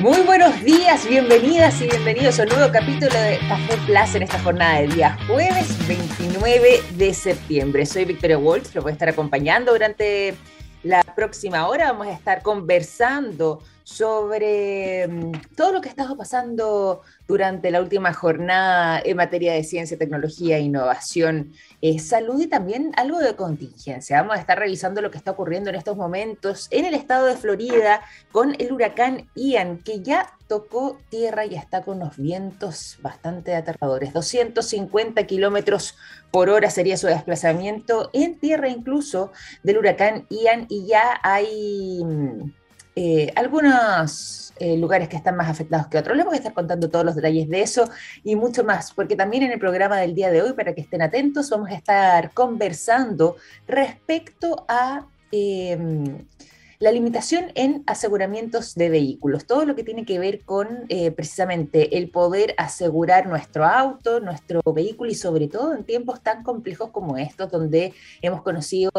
Muy buenos días, bienvenidas y bienvenidos a un nuevo capítulo de Café Plus en esta jornada de día jueves 29 de septiembre. Soy Victoria Waltz, lo voy a estar acompañando durante la próxima hora. Vamos a estar conversando sobre mm, todo lo que ha estado pasando durante la última jornada en materia de ciencia, tecnología innovación, eh, salud y también algo de contingencia. Vamos a estar revisando lo que está ocurriendo en estos momentos en el estado de Florida con el huracán Ian, que ya tocó tierra y está con unos vientos bastante aterradores. 250 kilómetros por hora sería su desplazamiento en tierra incluso del huracán Ian y ya hay mm, eh, algunos eh, lugares que están más afectados que otros. Les voy a estar contando todos los detalles de eso y mucho más, porque también en el programa del día de hoy, para que estén atentos, vamos a estar conversando respecto a... Em, la limitación en aseguramientos de vehículos, todo lo que tiene que ver con eh, precisamente el poder asegurar nuestro auto, nuestro vehículo y sobre todo en tiempos tan complejos como estos, donde hemos conocido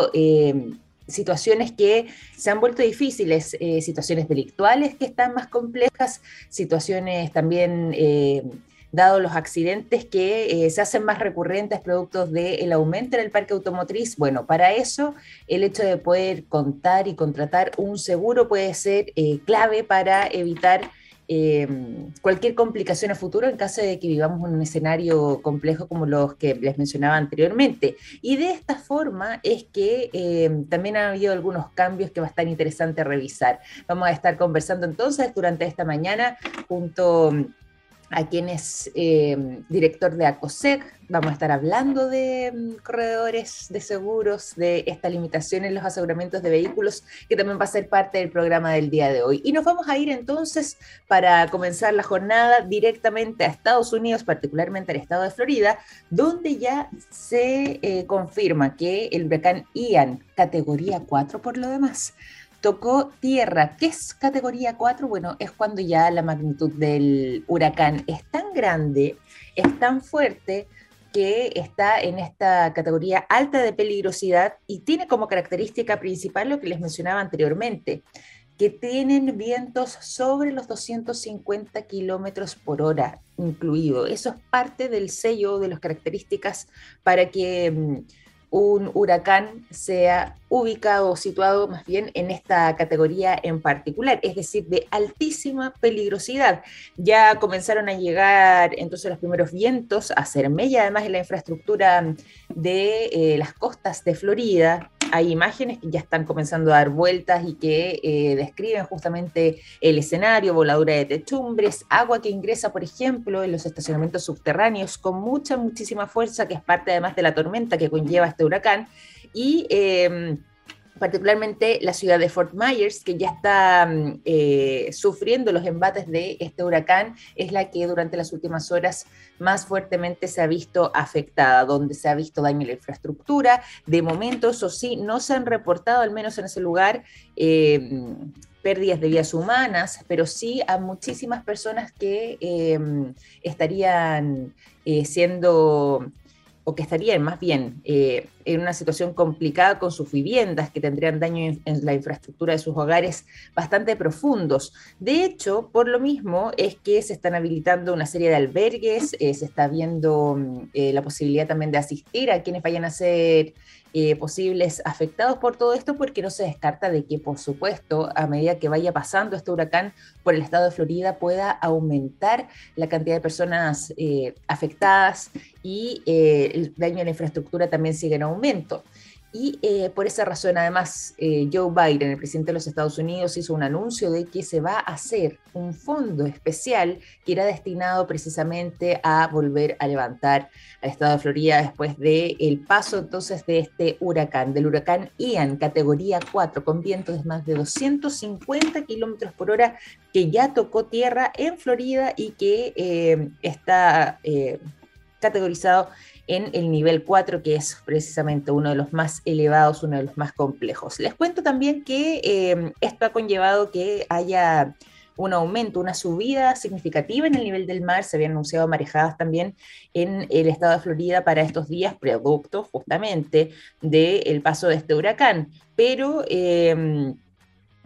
situaciones que se han vuelto difíciles, eh, situaciones delictuales que están más complejas, situaciones también, eh, dado los accidentes que eh, se hacen más recurrentes producto del aumento en el parque automotriz. Bueno, para eso el hecho de poder contar y contratar un seguro puede ser clave para evitar Em, cualquier complicación a futuro en caso de que vivamos un escenario complejo como los que les mencionaba anteriormente. Y de esta forma es que em, también ha habido algunos cambios que va a estar interesante revisar. Vamos a estar conversando entonces durante esta mañana junto a quien es em, director de ACOSEC. Vamos a estar hablando de mm, corredores de seguros, de esta limitación en los aseguramientos de vehículos, que también va a ser parte del programa del día de hoy. Y nos vamos a ir entonces para comenzar la jornada directamente a Estados Unidos, particularmente al estado de Florida, donde ya se eh, confirma que el huracán Ian, categoría 4 por lo demás, tocó tierra. ¿Qué es categoría 4? Bueno, es cuando ya la magnitud del huracán es tan grande, es tan fuerte, que está en esta categoría alta de peligrosidad y tiene como característica principal lo que les mencionaba anteriormente, que tienen vientos sobre los 250 kilómetros por hora incluido. Eso es parte del sello de las características para que mm, un huracán sea ubicado o situado más bien en esta categoría en particular, es decir, de altísima peligrosidad. Ya comenzaron a llegar entonces los primeros vientos a Cermella, además en la infraestructura de eh, las costas de Florida, hay imágenes que ya están comenzando a dar vueltas y que eh, describen justamente el escenario, voladura de techumbres, agua que ingresa, por ejemplo, en los estacionamientos subterráneos con mucha, muchísima fuerza, que es parte además de la tormenta que conlleva este huracán. Y em, particularmente la ciudad de Fort Myers, que ya está mm, eh, sufriendo los embates de este huracán, es la que durante las últimas horas más fuertemente se ha visto afectada, donde se ha visto daño en la infraestructura. De momento, eso sí, no se han reportado, al menos en ese lugar, eh, pérdidas de vidas humanas, pero sí a muchísimas personas que eh, estarían siendo o que estarían más bien eh, en una situación complicada con sus viviendas, que tendrían daño en, la infraestructura de sus hogares bastante profundos. De hecho, por lo mismo es que se están habilitando una serie de albergues, eh, se está viendo mm, eh, la posibilidad también de asistir a quienes vayan a ser eh, posibles afectados por todo esto, porque no se descarta de que, por supuesto, a medida que vaya pasando este huracán por el estado de Florida, pueda aumentar la cantidad de personas eh, afectadas y eh, el daño a la infraestructura también sigue en aumento. Y eh, por esa razón, además, eh, Joe Biden, el presidente de los Estados Unidos, hizo un anuncio de que se va a hacer un fondo especial que irá destinado precisamente a volver a levantar al estado de Florida después del el paso entonces de este huracán, del huracán Ian, categoría 4, con vientos de más de 250 kilómetros por hora, que ya tocó tierra en Florida y que eh, está categorizado en el nivel 4, que es precisamente uno de los más elevados, uno de los más complejos. Les cuento también que em, esto ha conllevado que haya un aumento, una subida significativa en el nivel del mar. Se habían anunciado marejadas también en el estado de Florida para estos días, producto justamente del paso de este huracán. Pero em,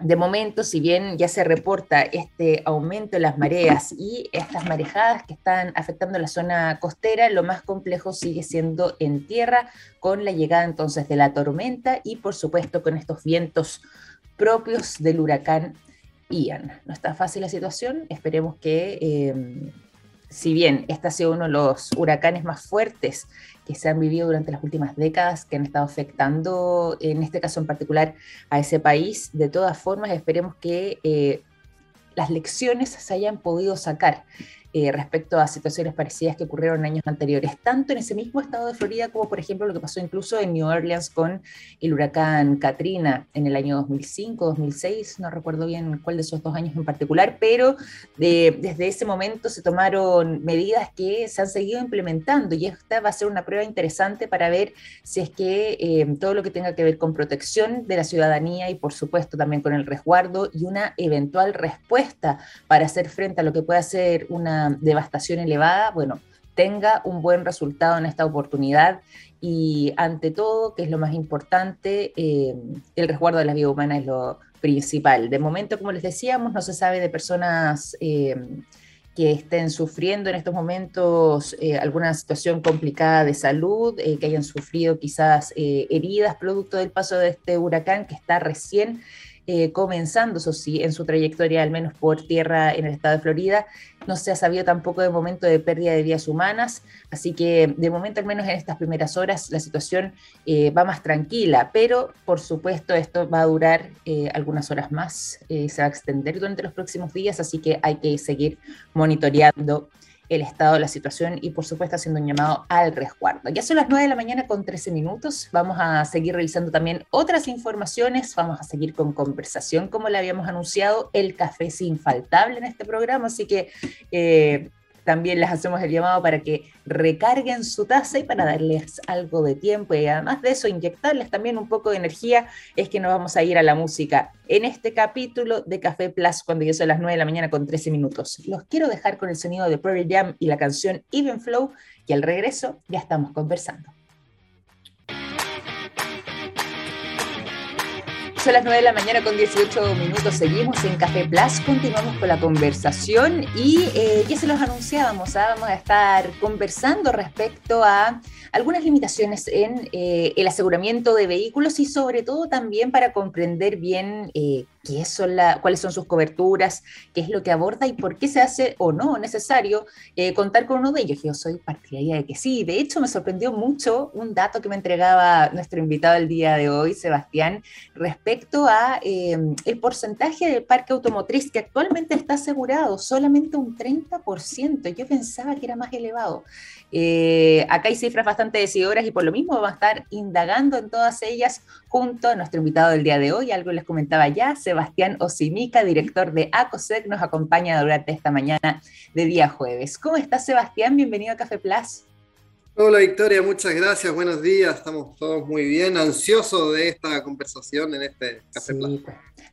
de momento, si bien ya se reporta este aumento en las mareas y estas marejadas que están afectando la zona costera, lo más complejo sigue siendo en tierra, con la llegada entonces de la tormenta y por supuesto con estos vientos propios del huracán Ian. No está fácil la situación, esperemos que... Eh, si bien este ha sido uno de los huracanes más fuertes que se han vivido durante las últimas décadas, que han estado afectando, en este caso en particular, a ese país, de todas formas esperemos que eh, las lecciones se hayan podido sacar eh, respecto a situaciones parecidas que ocurrieron años anteriores, tanto en ese mismo estado de Florida como, por ejemplo, lo que pasó incluso en New Orleans con el huracán Katrina en el año 2005, 2006, no recuerdo bien cuál de esos dos años en particular, pero desde ese momento se tomaron medidas que se han seguido implementando y esta va a ser una prueba interesante para ver si es que eh, todo lo que tenga que ver con protección de la ciudadanía y, por supuesto, también con el resguardo y una eventual respuesta para hacer frente a lo que pueda ser una devastación elevada, bueno, tenga un buen resultado en esta oportunidad y ante todo, que es lo más importante, eh, el resguardo de la vida humana es lo principal. De momento, como les decíamos, no se sabe de personas eh, que estén sufriendo en estos momentos eh, alguna situación complicada de salud, que hayan sufrido quizás heridas producto del paso de este huracán que está recién eh, comenzando, eso sí, en su trayectoria, al menos por tierra en el estado de Florida. No se ha sabido tampoco de momento de pérdida de vidas humanas, así que de momento, al menos en estas primeras horas, la situación eh, va más tranquila, pero por supuesto esto va a durar eh, algunas horas más, se va a extender durante los próximos días, así que hay que seguir monitoreando el estado de la situación y por supuesto haciendo un llamado al resguardo. Ya son las 9 de la mañana con 13 minutos, vamos a seguir revisando también otras informaciones, vamos a seguir con conversación como le habíamos anunciado, el café es infaltable en este programa, así que eh, también les hacemos el llamado para que recarguen su taza y para darles algo de tiempo y además de eso inyectarles también un poco de energía, es que nos vamos a ir a la música en este capítulo de Café Plus cuando ya son las 9 de la mañana con 13 minutos. Los quiero dejar con el sonido de Pearl Jam y la canción Even Flow y al regreso ya estamos conversando. Son las 9 de la mañana con 18 minutos. Seguimos en Café Plus, continuamos con la conversación y eh, ya se los anunciábamos, ¿ah? vamos a estar conversando respecto a algunas limitaciones en eh, el aseguramiento de vehículos y sobre todo también para comprender bien eh, cuáles son sus coberturas, qué es lo que aborda y por qué se hace o no necesario eh, contar con uno de ellos. Yo soy partidaria de que sí. De hecho, me sorprendió mucho un dato que me entregaba nuestro invitado el día de hoy, Sebastián, respecto a em, el porcentaje del parque automotriz que actualmente está asegurado, solamente un 30%. Yo pensaba que era más elevado. Eh, acá hay cifras bastante decidoras y por lo mismo vamos a estar indagando en todas ellas junto a nuestro invitado del día de hoy. Algo les comentaba ya, Sebastián Osimica, director de ACOSEC, nos acompaña durante esta mañana de día jueves. ¿Cómo estás, Sebastián? Bienvenido a Café Plus. Hola Victoria, muchas gracias, buenos días, estamos todos muy bien, ansiosos de esta conversación en este Café. Pues.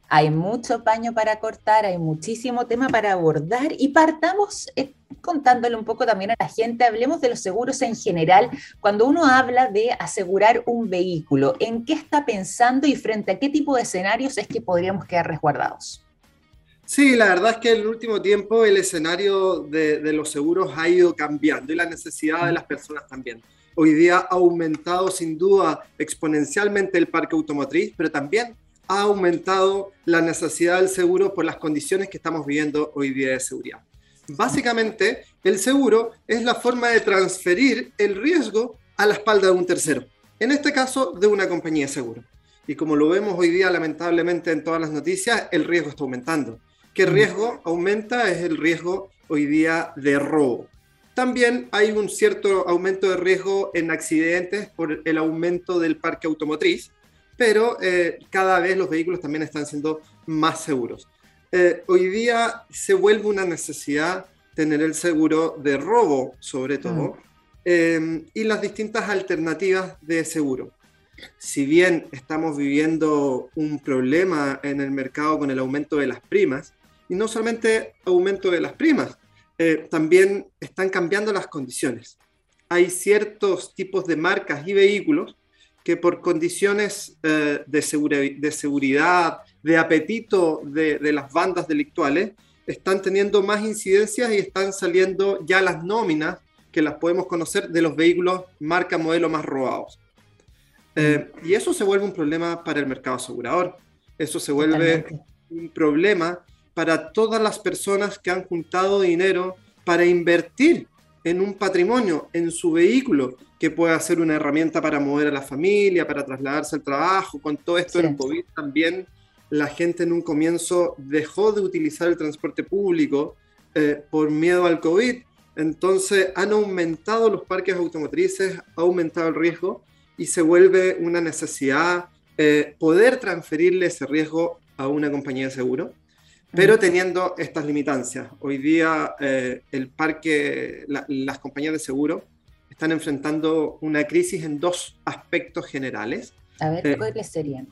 Hay mucho paño para cortar, hay muchísimo tema para abordar y partamos eh, contándole un poco también a la gente, hablemos de los seguros en general. Cuando uno habla de asegurar un vehículo, ¿en qué está pensando y frente a qué tipo de escenarios es que podríamos quedar resguardados? Sí, la verdad es que en el último tiempo el escenario de, los seguros ha ido cambiando y la necesidad de las personas también. Hoy día ha aumentado sin duda exponencialmente el parque automotriz, pero también ha aumentado la necesidad del seguro por las condiciones que estamos viviendo hoy día de seguridad. Básicamente, el seguro es la forma de transferir el riesgo a la espalda de un tercero, en este caso de una compañía de seguro. Y como lo vemos hoy día lamentablemente en todas las noticias, el riesgo está aumentando. ¿Qué mm. riesgo aumenta? Es el riesgo hoy día de robo. También hay un cierto aumento de riesgo en accidentes por el aumento del parque automotriz, pero eh, cada vez los vehículos también están siendo más seguros. Eh, hoy día se vuelve una necesidad tener el seguro de robo, sobre todo, mm. eh, y las distintas alternativas de seguro. Si bien estamos viviendo un problema en el mercado con el aumento de las primas, y no solamente aumento de las primas, también están cambiando las condiciones. Hay ciertos tipos de marcas y vehículos que por condiciones de, de, seguridad, de apetito de, de las bandas delictuales, están teniendo más incidencias y están saliendo ya las nóminas que las podemos conocer de los vehículos marca modelo más robados. Eh, y eso se vuelve un problema para el mercado asegurador. Eso se vuelve un problema para todas las personas que han juntado dinero para invertir en un patrimonio, en su vehículo, que pueda ser una herramienta para mover a la familia, para trasladarse al trabajo. Con todo esto en COVID también la gente en un comienzo dejó de utilizar el transporte público eh, por miedo al COVID. Entonces han aumentado los parques automotrices, ha aumentado el riesgo y se vuelve una necesidad eh, poder transferirle ese riesgo a una compañía de seguro, pero teniendo estas limitancias. Hoy día eh, el parque, las compañías de seguro están enfrentando una crisis en dos aspectos generales. A ver, ¿cuáles serían?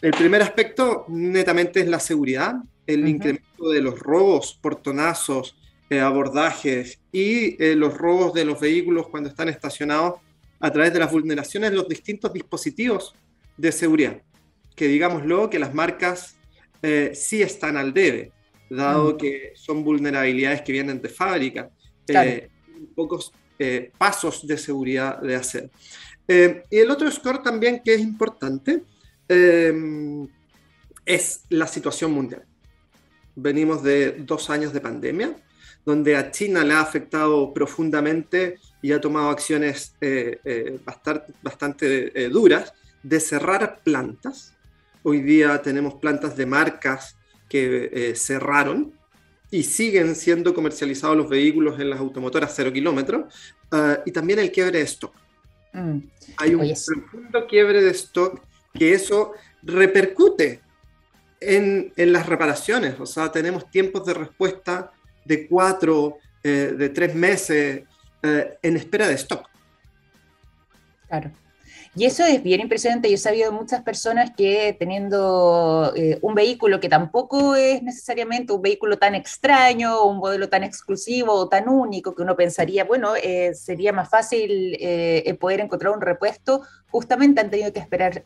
El primer aspecto netamente es la seguridad, el incremento de los robos, portonazos, eh, abordajes y eh, los robos de los vehículos cuando están estacionados a través de las vulneraciones de los distintos dispositivos de seguridad. Que digámoslo, que las marcas eh, sí están al debe, dado que son vulnerabilidades que vienen de fábrica, pocos pasos de seguridad de hacer. y el otro score también que es importante Em, es la situación mundial. Venimos de dos años de pandemia, donde a China le ha afectado profundamente y ha tomado acciones eh, eh, bastante, bastante eh, duras de cerrar plantas. Hoy día tenemos plantas de marcas que cerraron y siguen siendo comercializados los vehículos en las automotoras cero kilómetros ah, y también el quiebre de stock. Mm. Hay un profundo quiebre de stock que eso repercute en, las reparaciones. O sea, tenemos tiempos de respuesta de cuatro, eh, de tres meses eh, en espera de stock. Claro. Y eso es bien impresionante. Yo he sabido de muchas personas que teniendo eh, un vehículo que tampoco es necesariamente un vehículo tan extraño, un modelo tan exclusivo o tan único que uno pensaría, bueno, eh, sería más fácil eh, poder encontrar un repuesto, justamente han tenido que esperar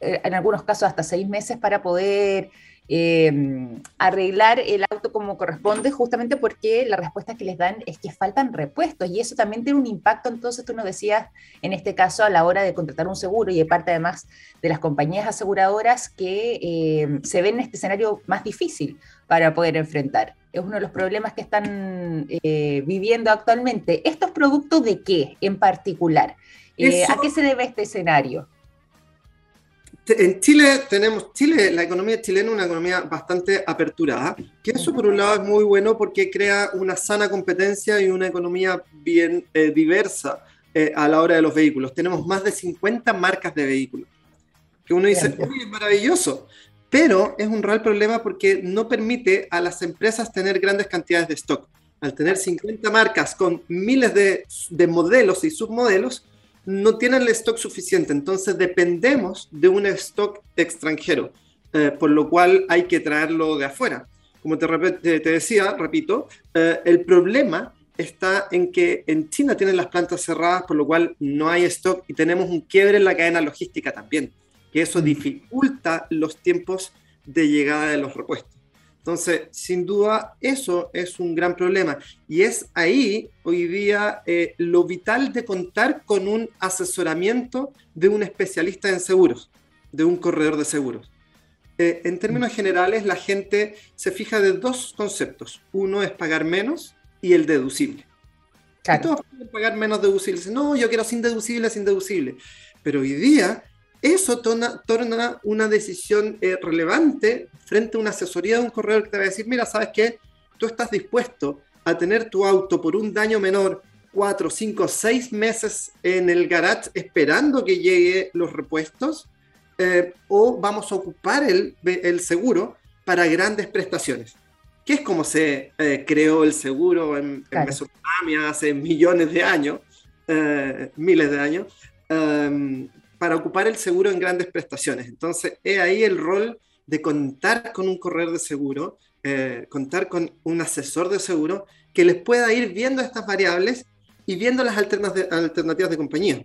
en algunos casos hasta seis meses para poder Em, arreglar el auto como corresponde, justamente porque la respuesta que les dan es que faltan repuestos y eso también tiene un impacto, entonces tú nos decías, en este caso, a la hora de contratar un seguro y de parte además de las compañías aseguradoras que em, se ven en este escenario más difícil para poder enfrentar. Es uno de los problemas que están eh, viviendo actualmente. ¿Estos productos de qué en particular? Eh, ¿A qué se debe este escenario? En Chile tenemos, Chile, la economía chilena es una economía bastante aperturada, que eso por un lado es muy bueno porque crea una sana competencia y una economía bien eh, diversa eh, a la hora de los vehículos. Tenemos más de 50 marcas de vehículos, que uno dice, uy, es maravilloso, pero es un real problema porque no permite a las empresas tener grandes cantidades de stock. Al tener 50 marcas con miles de, de modelos y submodelos, no tienen el stock suficiente, entonces dependemos de un stock extranjero, eh, por lo cual hay que traerlo de afuera. Como te, te decía, repito, eh, el problema está en que en China tienen las plantas cerradas, por lo cual no hay stock y tenemos un quiebre en la cadena logística también, que eso dificulta los tiempos de llegada de los repuestos. Entonces, sin duda, eso es un gran problema. Y es ahí, hoy día, eh, lo vital de contar con un asesoramiento de un especialista en seguros, de un corredor de seguros. Eh, en términos generales, la gente se fija de dos conceptos. Uno es pagar menos y el deducible. Claro. todos pueden pagar menos deducibles. No, yo quiero sin deducible, sin deducible. Pero hoy día eso torna, una decisión eh, relevante frente a una asesoría de un corredor que te va a decir, mira, ¿sabes qué? Tú estás dispuesto a tener tu auto por un daño menor cuatro, cinco, seis meses en el garage esperando que llegue los repuestos eh, o vamos a ocupar el, el, seguro para grandes prestaciones, que es como se eh, creó el seguro en, Mesopotamia hace millones de años, miles de años, em, para ocupar el seguro en grandes prestaciones. Entonces, es ahí el rol de contar con un corredor de seguro, eh, contar con un asesor de seguro que les pueda ir viendo estas variables y viendo las alternativas de compañía.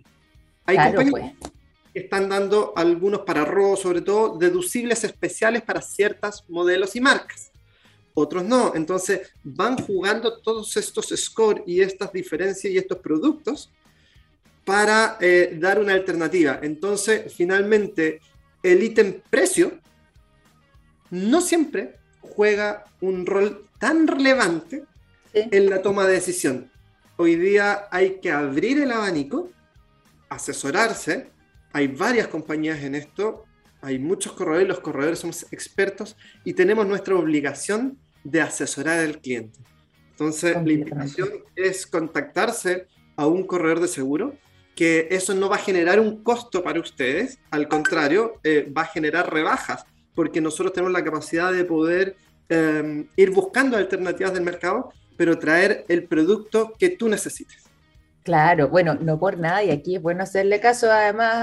Hay compañías pues. están dando algunos para robo, sobre todo, deducibles especiales para ciertos modelos y marcas. Otros no. Entonces van jugando todos estos scores y estas diferencias y estos productos para eh, dar una alternativa. Entonces, finalmente, el ítem precio no siempre juega un rol tan relevante en la toma de decisión. Hoy día hay que abrir el abanico, asesorarse. Hay varias compañías en esto, hay muchos corredores, los corredores somos expertos y tenemos nuestra obligación de asesorar al cliente. Entonces, la invitación es contactarse a un corredor de seguro, que eso no va a generar un costo para ustedes, al contrario, eh, va a generar rebajas, porque nosotros tenemos la capacidad de poder em, ir buscando alternativas del mercado, pero traer el producto que tú necesites. Claro, bueno, no por nada, y aquí es bueno hacerle caso además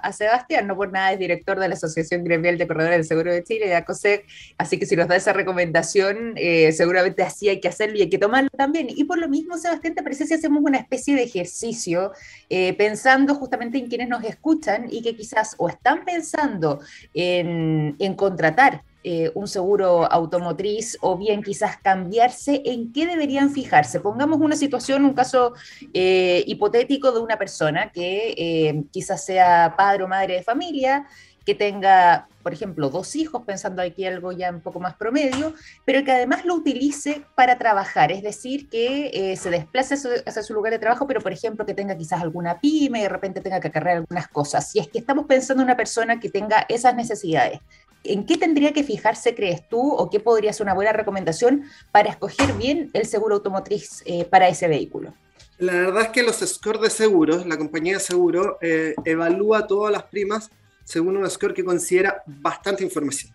a, Sebastián, no por nada es director de la Asociación Gremial de Corredores del Seguro de Chile, de ACOSEC, así que si nos da esa recomendación, eh, seguramente así hay que hacerlo y hay que tomarlo también. Y por lo mismo, Sebastián, ¿te parece si hacemos una especie de ejercicio eh, pensando justamente en quienes nos escuchan y que quizás o están pensando en, en contratar eh, un seguro automotriz o bien quizás cambiarse, ¿en qué deberían fijarse? Pongamos una situación, un caso eh, hipotético de una persona que eh, quizás sea padre o madre de familia, que tenga, por ejemplo, dos hijos, pensando aquí algo ya un poco más promedio, pero que además lo utilice para trabajar, es decir, que se desplace hacia su lugar de trabajo, pero por ejemplo que tenga quizás alguna pyme y de repente tenga que acarrear algunas cosas. Si es que estamos pensando en una persona que tenga esas necesidades, ¿En qué tendría que fijarse, crees tú, o qué podría ser una buena recomendación para escoger bien el seguro automotriz eh, para ese vehículo? La verdad es que los scores de seguros, la compañía de seguro, eh, evalúa todas las primas según un score que considera bastante información.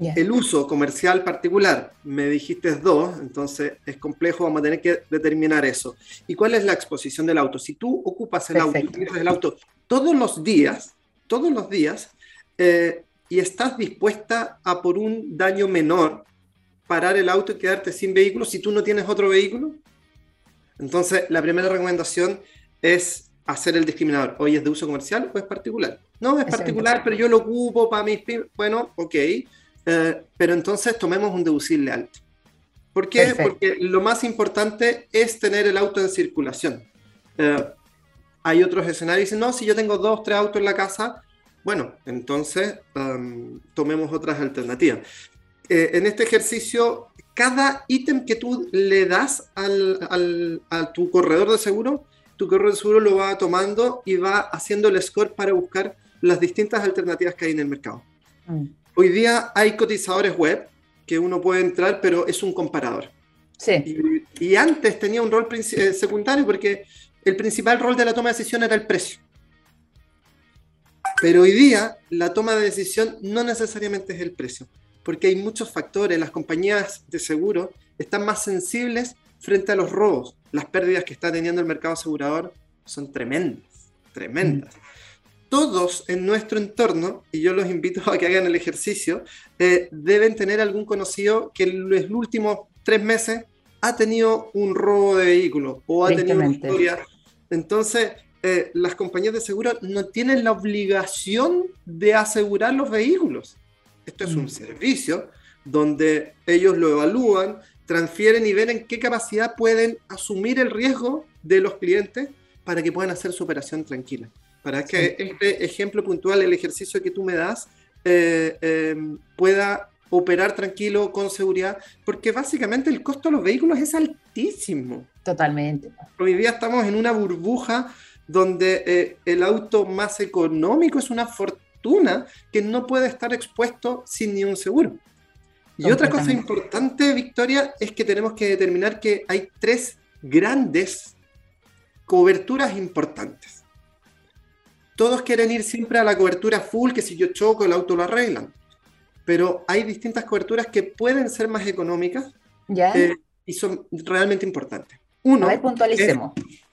El uso comercial particular, me dijiste dos, entonces es complejo, vamos a tener que determinar eso. ¿Y cuál es la exposición del auto? Si tú ocupas el auto, el auto todos los días, todos los días, eh, y estás dispuesta a por un daño menor parar el auto y quedarte sin vehículo si tú no tienes otro vehículo? Entonces, la primera recomendación es hacer el discriminador. Hoy es de uso comercial o es particular. No, es particular, pero yo lo ocupo para mis... Bueno, ok. Eh, pero entonces tomemos un deducible alto. ¿Por qué? Porque lo más importante es tener el auto en circulación. Eh, hay otros escenarios dicen, no, si yo tengo dos, tres autos en la casa, bueno, entonces tomemos otras alternativas. Eh, en este ejercicio, cada ítem que tú le das a tu corredor de seguro, tu corredor de seguro lo va tomando y va haciendo el score para buscar las distintas alternativas que hay en el mercado. Mm. Hoy día hay cotizadores web que uno puede entrar, pero es un comparador. Sí. Y, antes tenía un rol eh, secundario porque el principal rol de la toma de decisión era el precio. Pero hoy día la toma de decisión no necesariamente es el precio, porque hay muchos factores. Las compañías de seguro están más sensibles frente a los robos. Las pérdidas que está teniendo el mercado asegurador son tremendas, tremendas. Todos en nuestro entorno, y yo los invito a que hagan el ejercicio, eh, deben tener algún conocido que en los últimos tres meses ha tenido un robo de vehículo o ha tenido una historia. Entonces, eh, las compañías de seguro no tienen la obligación de asegurar los vehículos. Esto es un mm. servicio donde ellos lo evalúan, transfieren y ven en qué capacidad pueden asumir el riesgo de los clientes para que puedan hacer su operación tranquila. Para que este ejemplo puntual, el ejercicio que tú me das, eh, em, pueda operar tranquilo, con seguridad, porque básicamente el costo de los vehículos es altísimo. Totalmente. Hoy día estamos en una burbuja donde eh, el auto más económico es una fortuna que no puede estar expuesto sin ni un seguro. Y otra cosa importante, Victoria, es que tenemos que determinar que hay tres grandes coberturas importantes. Todos quieren ir siempre a la cobertura full, que si yo choco el auto lo arreglan. Pero hay distintas coberturas que pueden ser más económicas eh, y son realmente importantes. Uno, a ver, puntualicemos es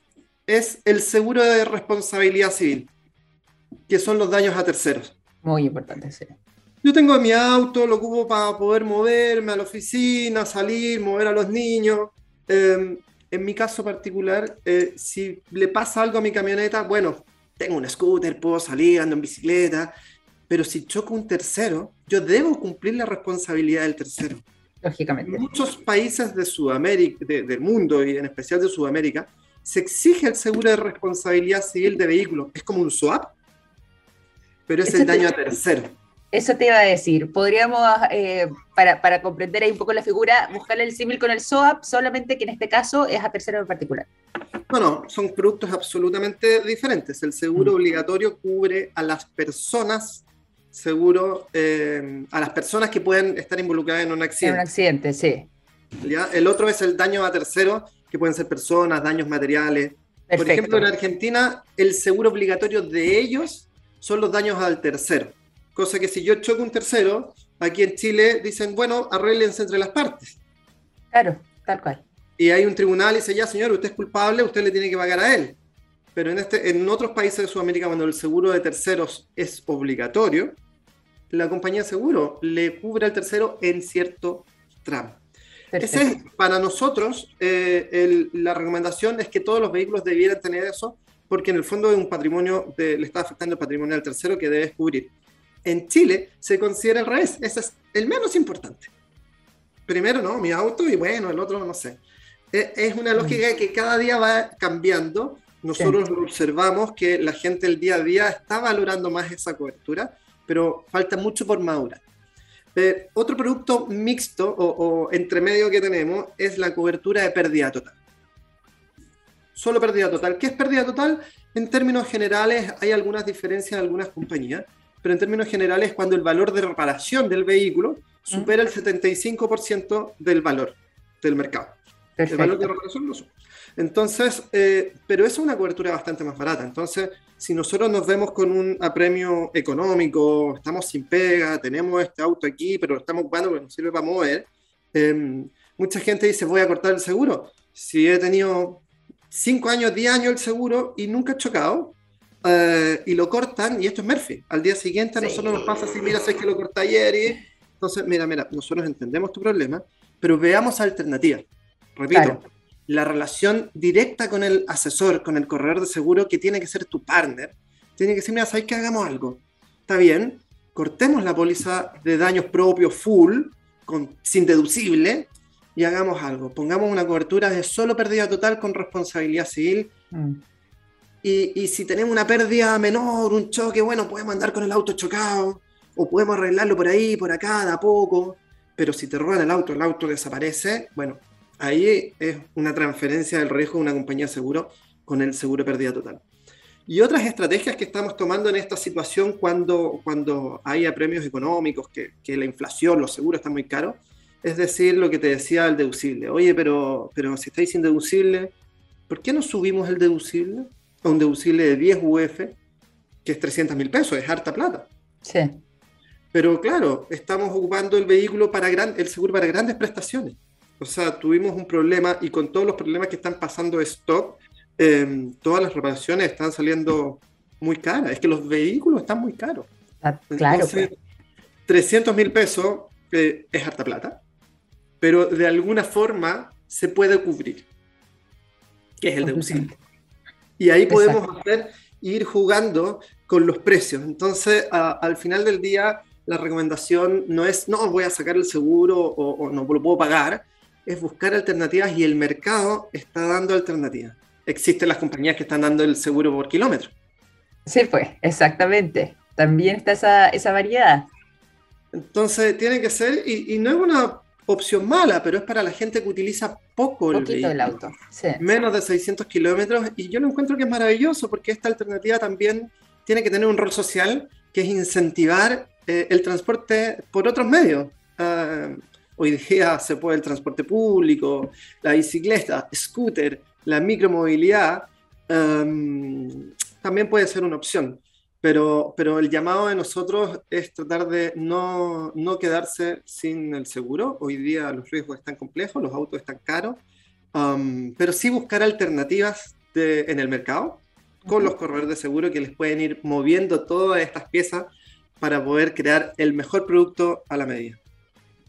el seguro de responsabilidad civil, que son los daños a terceros. Muy importante, sí. Yo tengo mi auto, lo ocupo para poder moverme a la oficina, salir, mover a los niños. Em, en mi caso particular, eh, si le pasa algo a mi camioneta, bueno, tengo un scooter, puedo salir, ando en bicicleta, pero si choco un tercero, yo debo cumplir la responsabilidad del tercero. Lógicamente. En muchos países de Sudamérica, del mundo y en especial de Sudamérica, se exige el seguro de responsabilidad civil de vehículos. Es como un swap, pero es el daño a tercero. Eso te iba a decir. Podríamos, eh, para, para, comprender ahí un poco la figura, buscarle el símil con el SOAP, solamente que en este caso es a tercero en particular. No, no, son productos absolutamente diferentes. El seguro mm. obligatorio cubre a las personas, seguro, eh, a las personas que pueden estar involucradas en un accidente. En un accidente, sí. ¿Ya? El otro es el daño a tercero, que pueden ser personas, daños materiales. Por ejemplo, en Argentina, el seguro obligatorio de ellos son los daños al tercero. Cosa que si yo choco un tercero, aquí en Chile dicen, bueno, arreglense entre las partes. Claro, tal cual. Y hay un tribunal y dice, ya señor, usted es culpable, usted le tiene que pagar a él. Pero en, este, en otros países de Sudamérica, cuando el seguro de terceros es obligatorio, la compañía de seguro le cubre al tercero en cierto tramo. Ese para nosotros, eh, la recomendación es que todos los vehículos debieran tener eso, porque en el fondo es un patrimonio, le está afectando el patrimonio al tercero que debe cubrir en Chile se considera al revés. Ese es el menos importante. Primero, no, mi auto y bueno, el otro no sé. E, es una lógica que cada día va cambiando. Nosotros observamos que la gente el día a día está valorando más esa cobertura, pero falta mucho por madurar. Eh, otro producto mixto o, o entre medio que tenemos es la cobertura de pérdida total. Solo pérdida total. ¿Qué es pérdida total? En términos generales hay algunas diferencias en algunas compañías pero en términos generales cuando el valor de reparación del vehículo supera el 75% del valor del mercado. El valor de reparación no sube. Entonces, eh, pero eso es una cobertura bastante más barata. Entonces, si nosotros nos vemos con un apremio económico, estamos sin pega, tenemos este auto aquí, pero lo estamos ocupando porque nos sirve para mover, em, mucha gente dice, voy a cortar el seguro. Si he tenido 5 años, 10 años el seguro y nunca he chocado, eh, y lo cortan, y esto es Murphy. Al día siguiente a nosotros nos pasa así, mira, sé que lo corté ayer y... Entonces, mira, mira, nosotros entendemos tu problema, pero veamos alternativas. Repito, la relación directa con el asesor, con el corredor de seguro, que tiene que ser tu partner, tiene que ser, mira, ¿sabes que hagamos algo? Está bien, cortemos la póliza de daños propios full, con, sin deducible, y hagamos algo. Pongamos una cobertura de solo pérdida total con responsabilidad civil. Mm. Y, si tenemos una pérdida menor, un choque, bueno, podemos andar con el auto chocado, o podemos arreglarlo por ahí, por acá, de a poco. Pero si te roban el auto, el auto desaparece, bueno, ahí es una transferencia del riesgo de una compañía de seguro con el seguro de pérdida total. Y otras estrategias que estamos tomando en esta situación cuando, cuando hay apremios económicos, que, que la inflación, los seguros están muy caros, es decir, lo que te decía el deducible. Oye, pero, pero si estáis sin deducible, ¿por qué no subimos el deducible? un deducible de 10 UF, que es 300 mil pesos, es harta plata. Sí. Pero claro, estamos ocupando el vehículo para gran, el seguro para grandes prestaciones. O sea, tuvimos un problema y con todos los problemas que están pasando de stock, em, todas las reparaciones están saliendo muy caras. Es que los vehículos están muy caros. Ah, claro. 300 mil pesos eh, es harta plata, pero de alguna forma se puede cubrir, que es el deducible. Y ahí podemos hacer, ir jugando con los precios. Entonces, al final del día, la recomendación no es, no, voy a sacar el seguro o, no lo puedo pagar, es buscar alternativas y el mercado está dando alternativas. Existen las compañías que están dando el seguro por kilómetro. Sí, pues, exactamente. También está esa, esa variedad. Entonces, tiene que ser, y, y no es una opción mala, pero es para la gente que utiliza poco el, el auto. Menos de 600 kilómetros. Y yo lo encuentro que es maravilloso porque esta alternativa también tiene que tener un rol social que es incentivar eh, el transporte por otros medios. Ah, hoy día se puede el transporte público, la bicicleta, scooter, la micromovilidad. también puede ser una opción. Pero, pero el llamado de nosotros es tratar de no, no quedarse sin el seguro. Hoy día los riesgos están complejos, los autos están caros, um, pero sí buscar alternativas de, en el mercado con los corredores de seguro que les pueden ir moviendo todas estas piezas para poder crear el mejor producto a la medida.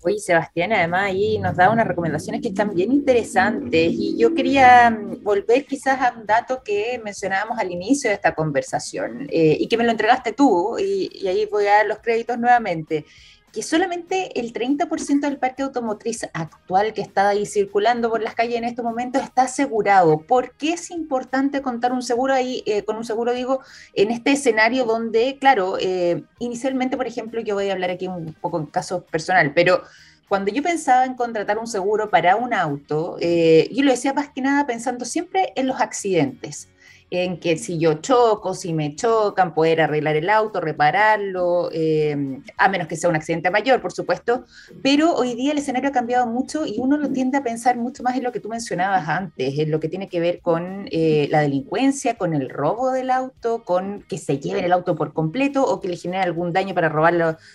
Oye, Sebastián, además ahí nos da unas recomendaciones que están bien interesantes. Y yo quería mm, volver quizás a un dato que mencionábamos al inicio de esta conversación eh, y que me lo entregaste tú y, y ahí voy a dar los créditos nuevamente que solamente el 30% del parque automotriz actual que está ahí circulando por las calles en estos momentos está asegurado. ¿Por qué es importante contar un seguro ahí, eh, con un seguro, digo, en este escenario donde, claro, eh, inicialmente, por ejemplo, yo voy a hablar aquí un poco en caso personal, pero cuando yo pensaba en contratar un seguro para un auto, eh, yo lo decía más que nada pensando siempre en los accidentes en que si yo choco, si me chocan, poder arreglar el auto, repararlo, eh, a menos que sea un accidente mayor, por supuesto, pero hoy día el escenario ha cambiado mucho y uno lo tiende a pensar mucho más en lo que tú mencionabas antes, en lo que tiene que ver con eh, la delincuencia, con el robo del auto, con que se lleven el auto por completo o que le genere algún daño para robar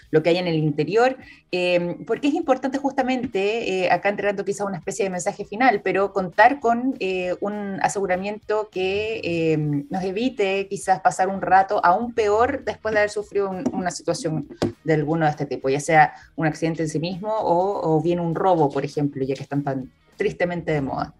lo, que hay en el interior, eh, porque es importante justamente, acá entregando quizá una especie de mensaje final, pero contar con un aseguramiento que eh, nos evite quizás pasar un rato aún peor después de haber sufrido una situación de alguno de este tipo, ya sea un accidente en sí mismo o, bien un robo, por ejemplo, ya que están tan tristemente de moda.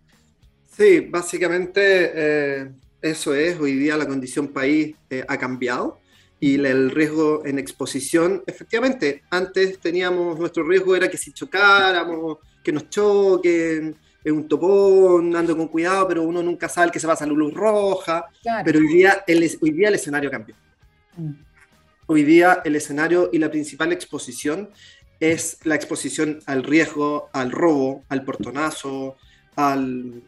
Sí, básicamente eh, eso es, hoy día la condición país eh, ha cambiado y el riesgo en exposición, efectivamente, antes teníamos, nuestro riesgo era que si chocáramos, que nos choquen, es un topón, ando con cuidado, pero uno nunca sabe que se va a la luz roja. Pero hoy día, el, hoy día el escenario cambió. Mm. Hoy día el escenario y la principal exposición es la exposición al riesgo, al robo, al portonazo, al,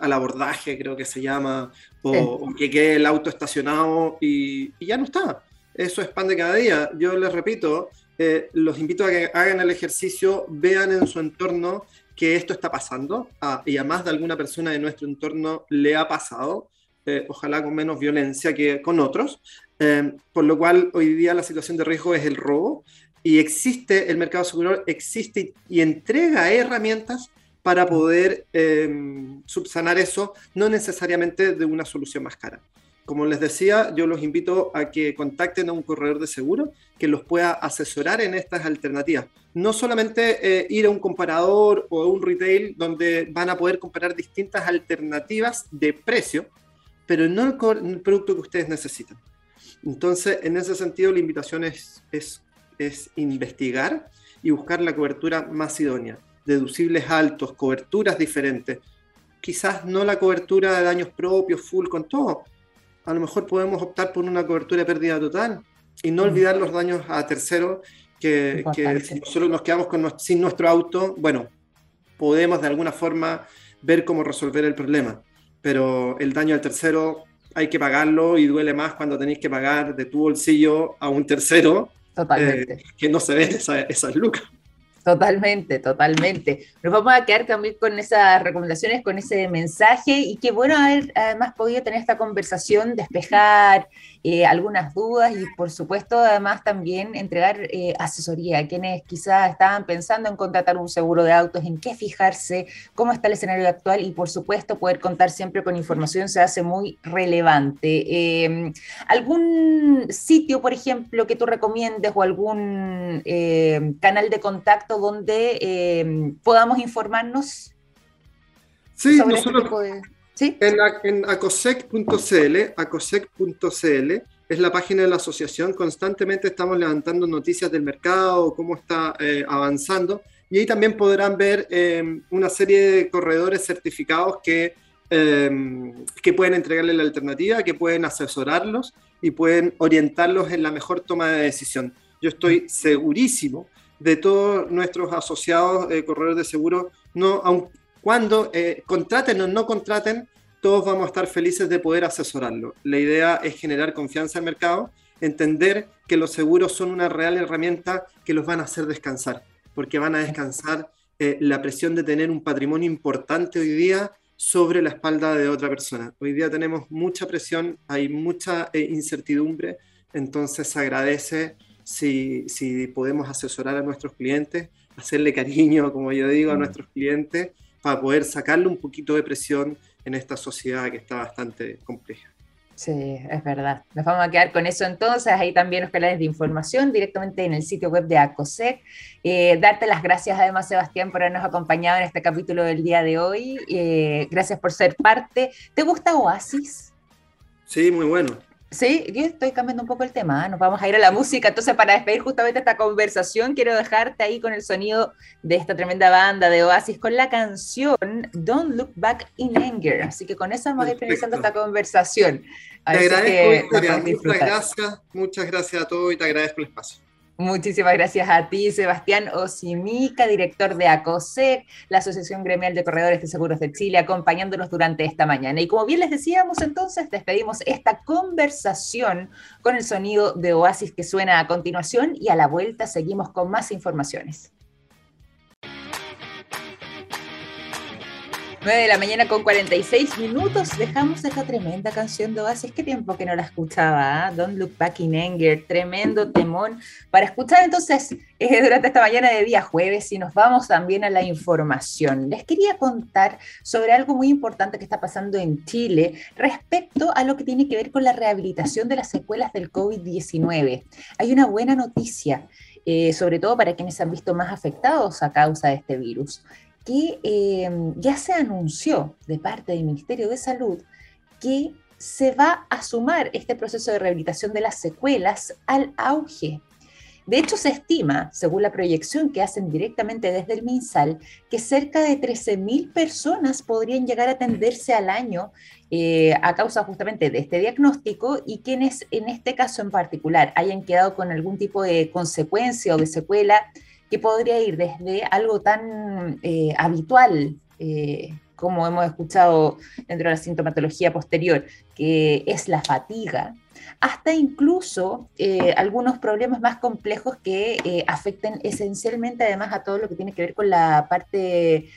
al abordaje, creo que se llama, o, que quede el auto estacionado y, ya no está. Eso expande cada día. Yo les repito, eh, los invito a que hagan el ejercicio, vean en su entorno que esto está pasando y a más de alguna persona de nuestro entorno le ha pasado, eh, ojalá con menos violencia que con otros, eh, por lo cual hoy día la situación de riesgo es el robo y existe, el mercado asegurador existe y entrega herramientas para poder eh, subsanar eso, no necesariamente de una solución más cara. Como les decía, yo los invito a que contacten a un corredor de seguro que los pueda asesorar en estas alternativas. No solamente eh, ir a un comparador o a un retail donde van a poder comparar distintas alternativas de precio, pero no el, el producto que ustedes necesitan. Entonces, en ese sentido, la invitación es, es, es investigar y buscar la cobertura más idónea. Deducibles altos, coberturas diferentes. Quizás no la cobertura de daños propios, full con todo, a lo mejor podemos optar por una cobertura de pérdida total y no olvidar los daños a terceros que, que si nosotros nos quedamos con, sin nuestro auto, bueno, podemos de alguna forma ver cómo resolver el problema, pero el daño al tercero hay que pagarlo y duele más cuando tenéis que pagar de tu bolsillo a un tercero eh, que no se ve esa, esas lucas. Totalmente, totalmente. Nos vamos a quedar también con esas recomendaciones, con ese mensaje y qué bueno haber además podido tener esta conversación, despejar eh, algunas dudas y por supuesto además también entregar eh, asesoría a quienes quizás estaban pensando en contratar un seguro de autos, en qué fijarse, cómo está el escenario actual y por supuesto poder contar siempre con información se hace muy relevante. Em, ¿Algún sitio, por ejemplo, que tú recomiendes o algún em, canal de contacto donde em, podamos informarnos? Sí, sobre este nosotros, en, acosec.cl, acosec.cl es la página de la asociación. Constantemente estamos levantando noticias del mercado, cómo está eh, avanzando. Y ahí también podrán ver em, una serie de corredores certificados que, em, que pueden entregarle la alternativa, que pueden asesorarlos y pueden orientarlos en la mejor toma de decisión. Yo estoy segurísimo de todos nuestros asociados eh, corredores de seguro, no, aun, cuando eh, contraten o no contraten, todos vamos a estar felices de poder asesorarlo. La idea es generar confianza el mercado, entender que los seguros son una real herramienta que los van a hacer descansar, porque van a descansar eh, la presión de tener un patrimonio importante hoy día sobre la espalda de otra persona. Hoy día tenemos mucha presión, hay mucha eh, incertidumbre, entonces agradece si, si podemos asesorar a nuestros clientes, hacerle cariño, como yo digo, a mm. nuestros clientes para poder sacarle un poquito de presión en esta sociedad que está bastante compleja. Sí, es verdad. Nos vamos a quedar con eso entonces. Ahí también los canales de información directamente en el sitio web de ACOSEC. Eh, darte las gracias además, Sebastián, por habernos acompañado en este capítulo del día de hoy. Eh, gracias por ser parte. ¿Te gusta Oasis? Sí, muy bueno. Sí, yo estoy cambiando un poco el tema, ¿eh? nos vamos a ir a la música. Entonces, para despedir justamente esta conversación, quiero dejarte ahí con el sonido de esta tremenda banda de Oasis con la canción Don't Look Back in Anger. Así que con eso vamos a ir finalizando esta conversación. te agradezco, Muchas gracias, muchas gracias a todos y te agradezco el espacio. Muchísimas gracias a ti, Sebastián Osimica, director de ACOSEC, la Asociación Gremial de Corredores de Seguros de Chile, acompañándonos durante esta mañana. Y como bien les decíamos, entonces despedimos esta conversación con el sonido de Oasis que suena a continuación y a la vuelta seguimos con más informaciones. 9 de la mañana con 46 minutos. Dejamos esta tremenda canción de Oasis. Qué tiempo que no la escuchaba. ¿ah? Don't Look Back in Anger. Tremendo temón para escuchar entonces eh, durante esta mañana de día jueves y nos vamos también a la información. Les quería contar sobre algo muy importante que está pasando en Chile respecto a lo que tiene que ver con la rehabilitación de las secuelas del COVID-19. Hay una buena noticia. Eh, sobre todo para quienes se han visto más afectados a causa de este virus que em, ya se anunció de parte del Ministerio de Salud que se va a sumar este proceso de rehabilitación de las secuelas al auge. De hecho, se estima, según la proyección que hacen directamente desde el MinSal, que cerca de 13.000 personas podrían llegar a atenderse al año eh, a causa justamente de este diagnóstico y quienes en este caso en particular hayan quedado con algún tipo de consecuencia o de secuela que podría ir desde algo tan eh, habitual eh, como hemos escuchado dentro de la sintomatología posterior, que es la fatiga, hasta incluso eh, algunos problemas más complejos que afecten esencialmente además a todo lo que tiene que ver con la parte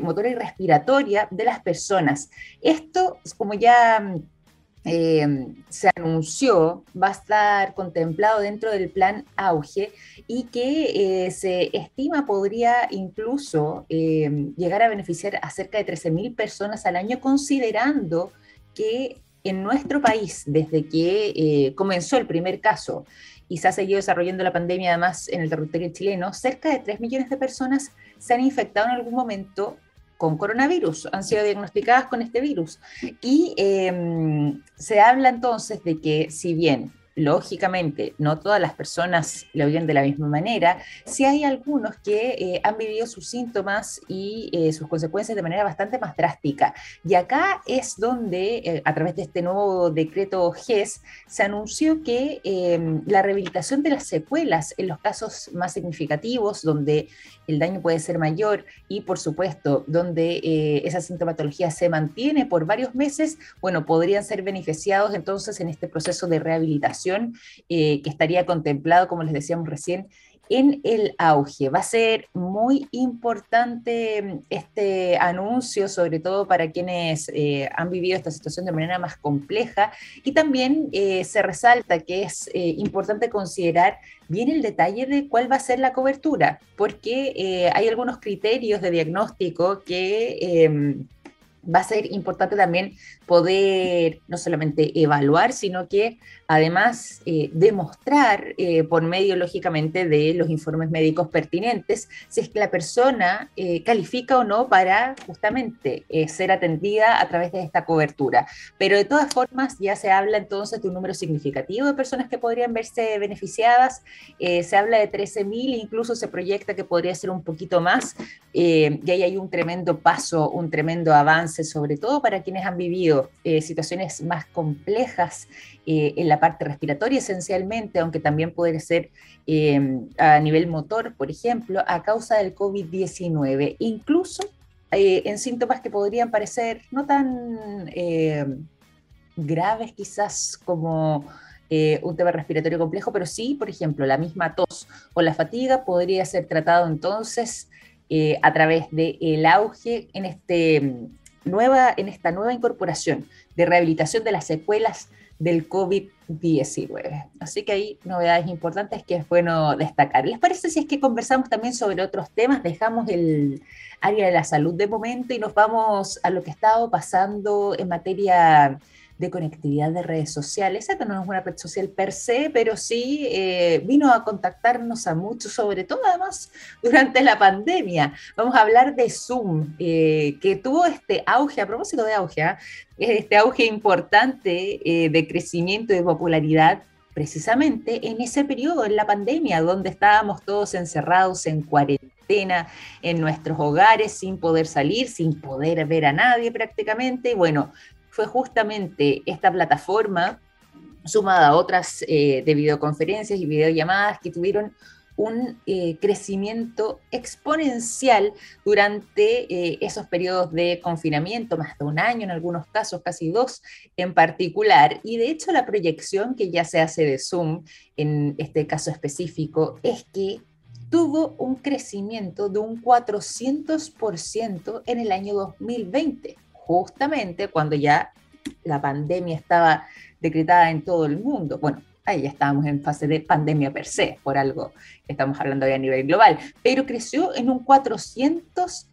motora y respiratoria de las personas. Esto, como ya Em, se anunció, va a estar contemplado dentro del plan auge y que eh, se estima podría incluso em, llegar a beneficiar a cerca de 13.000 personas al año, considerando que en nuestro país, desde que eh, comenzó el primer caso y se ha seguido desarrollando la pandemia además en el territorio chileno, cerca de 3 millones de personas se han infectado en algún momento con coronavirus, han sido diagnosticadas con este virus. Y em, se habla entonces de que si bien lógicamente no todas las personas lo viven de la misma manera, sí hay algunos que eh, han vivido sus síntomas y eh, sus consecuencias de manera bastante más drástica. Y acá es donde, eh, a través de este nuevo decreto GES, se anunció que em, la rehabilitación de las secuelas en los casos más significativos, donde el daño puede ser mayor y, por supuesto, donde esa sintomatología se mantiene por varios meses, bueno, podrían ser beneficiados entonces en este proceso de rehabilitación eh, que estaría contemplado, como les decíamos recién, en el auge. Va a ser muy importante mm, este anuncio, sobre todo para quienes eh, han vivido esta situación de manera más compleja. Y también eh, se resalta que es importante considerar bien el detalle de cuál va a ser la cobertura, porque hay algunos criterios de diagnóstico que em, va a ser importante también poder no solamente evaluar, sino que además eh, demostrar eh, por medio, lógicamente, de los informes médicos pertinentes si es que la persona eh, califica o no para justamente ser atendida a través de esta cobertura. Pero de todas formas, ya se habla entonces de un número significativo de personas que podrían verse beneficiadas. se habla de 13.000, incluso se proyecta que podría ser un poquito más. y ahí hay un tremendo paso, un tremendo avance, sobre todo para quienes han vivido eh, situaciones más complejas eh, en la parte respiratoria esencialmente, aunque también puede ser em, a nivel motor, por ejemplo, a causa del COVID-19, incluso eh, en síntomas que podrían parecer no tan graves quizás como... un tema respiratorio complejo, pero sí, por ejemplo, la misma tos o la fatiga podría ser tratado entonces a través del auge en este nueva, en esta nueva incorporación de rehabilitación de las secuelas del COVID-19. Así que hay novedades importantes que es bueno destacar. ¿Les parece si es que conversamos también sobre otros temas? Dejamos el área de la salud de momento y nos vamos a lo que ha estado pasando en materia de conectividad de redes sociales. Esta no es una red social per se, pero sí eh, vino a contactarnos a muchos, sobre todo además durante la pandemia. Vamos a hablar de Zoom, eh, que tuvo este auge, a propósito de auge, ¿ah? este auge importante eh, de crecimiento y de popularidad precisamente en ese periodo, en la pandemia, donde estábamos todos encerrados en cuarentena, en nuestros hogares, sin poder salir, sin poder ver a nadie prácticamente. Y bueno, fue justamente esta plataforma, sumada a otras eh, de videoconferencias y videollamadas que tuvieron un eh, crecimiento exponencial durante eh, esos periodos de confinamiento, más de un año en algunos casos, casi dos en particular. Y de hecho la proyección que ya se hace de Zoom en este caso específico es que tuvo un crecimiento de un 400% en el año 2020, justamente cuando ya la pandemia estaba decretada en todo el mundo. Bueno, ahí ya estábamos en fase de pandemia per se, por algo que estamos hablando hoy a nivel global, pero creció en un 400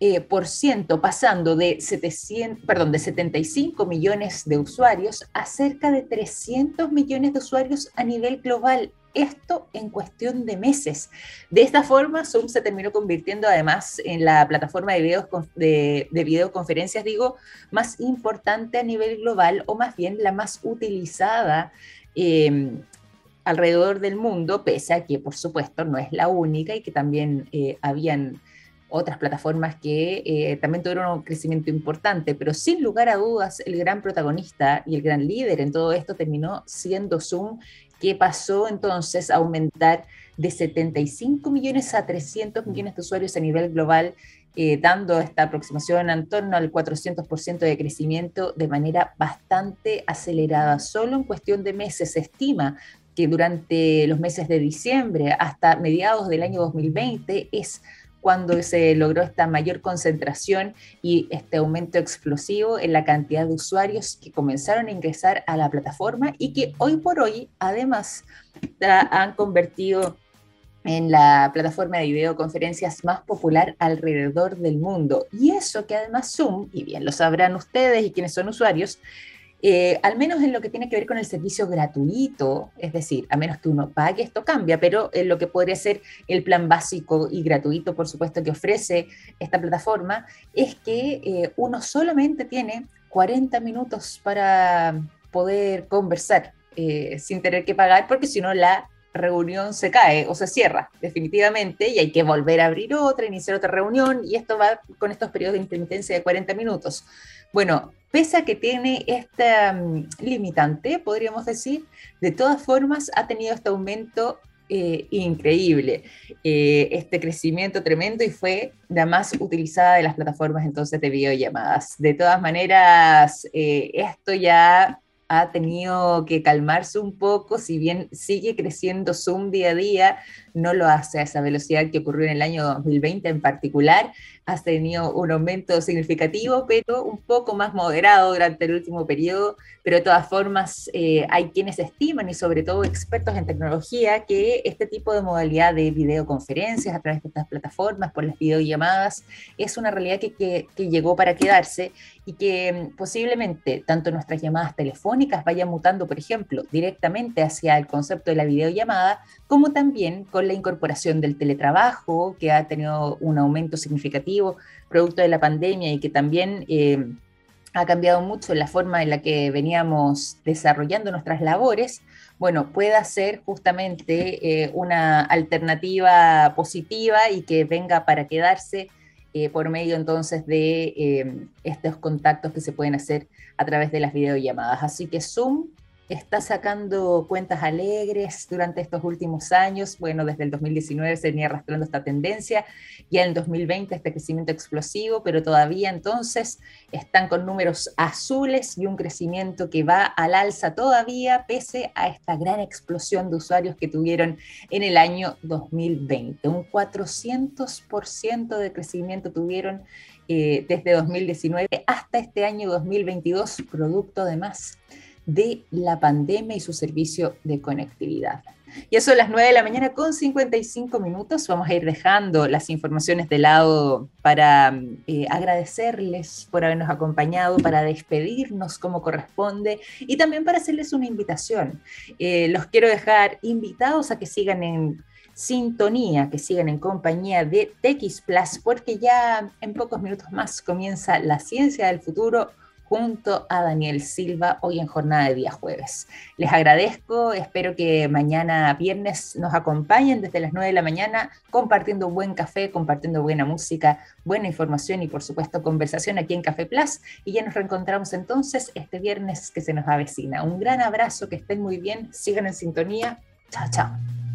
eh, por ciento, pasando de, 700, perdón, de 75 millones de usuarios a cerca de 300 millones de usuarios a nivel global. Esto en cuestión de meses. De esta forma, Zoom se terminó convirtiendo además en la plataforma de, videos, de, de videoconferencias, digo, más importante a nivel global o más bien la más utilizada Em, alrededor del mundo, pese a que por supuesto no es la única y que también eh, habían otras plataformas que eh, también tuvieron un crecimiento importante, pero sin lugar a dudas el gran protagonista y el gran líder en todo esto terminó siendo Zoom, que pasó entonces a aumentar de 75 millones a 300 millones de usuarios a nivel global eh, dando esta aproximación en torno al 400% de crecimiento de manera bastante acelerada. Solo en cuestión de meses se estima que durante los meses de diciembre hasta mediados del año 2020 es cuando se logró esta mayor concentración y este aumento explosivo en la cantidad de usuarios que comenzaron a ingresar a la plataforma y que hoy por hoy además han convertido en la plataforma de videoconferencias más popular alrededor del mundo. Y eso que además Zoom, y bien lo sabrán ustedes y quienes son usuarios, eh, al menos en lo que tiene que ver con el servicio gratuito, es decir, a menos que uno pague, esto cambia, pero en lo que podría ser el plan básico y gratuito, por supuesto, que ofrece esta plataforma, es que eh, uno solamente tiene 40 minutos para poder conversar eh, sin tener que pagar, porque si no la reunión se cae o se cierra definitivamente y hay que volver a abrir otra, iniciar otra reunión y esto va con estos periodos de intermitencia de 40 minutos. Bueno, pese a que tiene esta mm, limitante, podríamos decir, de todas formas ha tenido este aumento eh, increíble, eh, este crecimiento tremendo y fue la más utilizada de las plataformas entonces de videollamadas. De todas maneras, eh, esto ya ha tenido que calmarse un poco, si bien sigue creciendo Zoom día a día, no lo hace a esa velocidad que ocurrió en el año 2020 en particular, ha tenido un aumento significativo, pero un poco más moderado durante el último periodo, pero de todas formas eh, hay quienes estiman y sobre todo expertos en tecnología que este tipo de modalidad de videoconferencias a través de estas plataformas, por las videollamadas, es una realidad que, que, que llegó para quedarse y que mm, posiblemente tanto nuestras llamadas telefónicas vayan mutando, por ejemplo, directamente hacia el concepto de la videollamada, como también con la incorporación del teletrabajo, que ha tenido un aumento significativo producto de la pandemia y que también eh, ha cambiado mucho la forma en la que veníamos desarrollando nuestras labores, bueno, pueda ser justamente eh, una alternativa positiva y que venga para quedarse eh, por medio entonces de estos contactos que se pueden hacer a través de las videollamadas. Así que Zoom está sacando cuentas alegres durante estos últimos años. Bueno, desde el 2019 se venía arrastrando esta tendencia, ya en el 2020 este crecimiento explosivo, pero todavía entonces están con números azules y un crecimiento que va al alza todavía pese a esta gran explosión de usuarios que tuvieron en el año 2020. Un 400% de crecimiento tuvieron eh, desde 2019 hasta este año 2022, producto de más de la pandemia y su servicio de conectividad. Y eso a las 9 de la mañana con 55 minutos. Vamos a ir dejando las informaciones de lado para eh, agradecerles por habernos acompañado, para despedirnos como corresponde y también para hacerles una invitación. Eh, los quiero dejar invitados a que sigan en sintonía, que sigan en compañía de TX Plus, porque ya en pocos minutos más comienza la ciencia del futuro junto a Daniel Silva hoy en jornada de día jueves. Les agradezco, espero que mañana viernes nos acompañen desde las 9 de la mañana compartiendo buen café, compartiendo buena música, buena información y por supuesto conversación aquí en Café Plus y ya nos reencontramos entonces este viernes que se nos avecina. Un gran abrazo, que estén muy bien, sigan en sintonía. Chao, chao.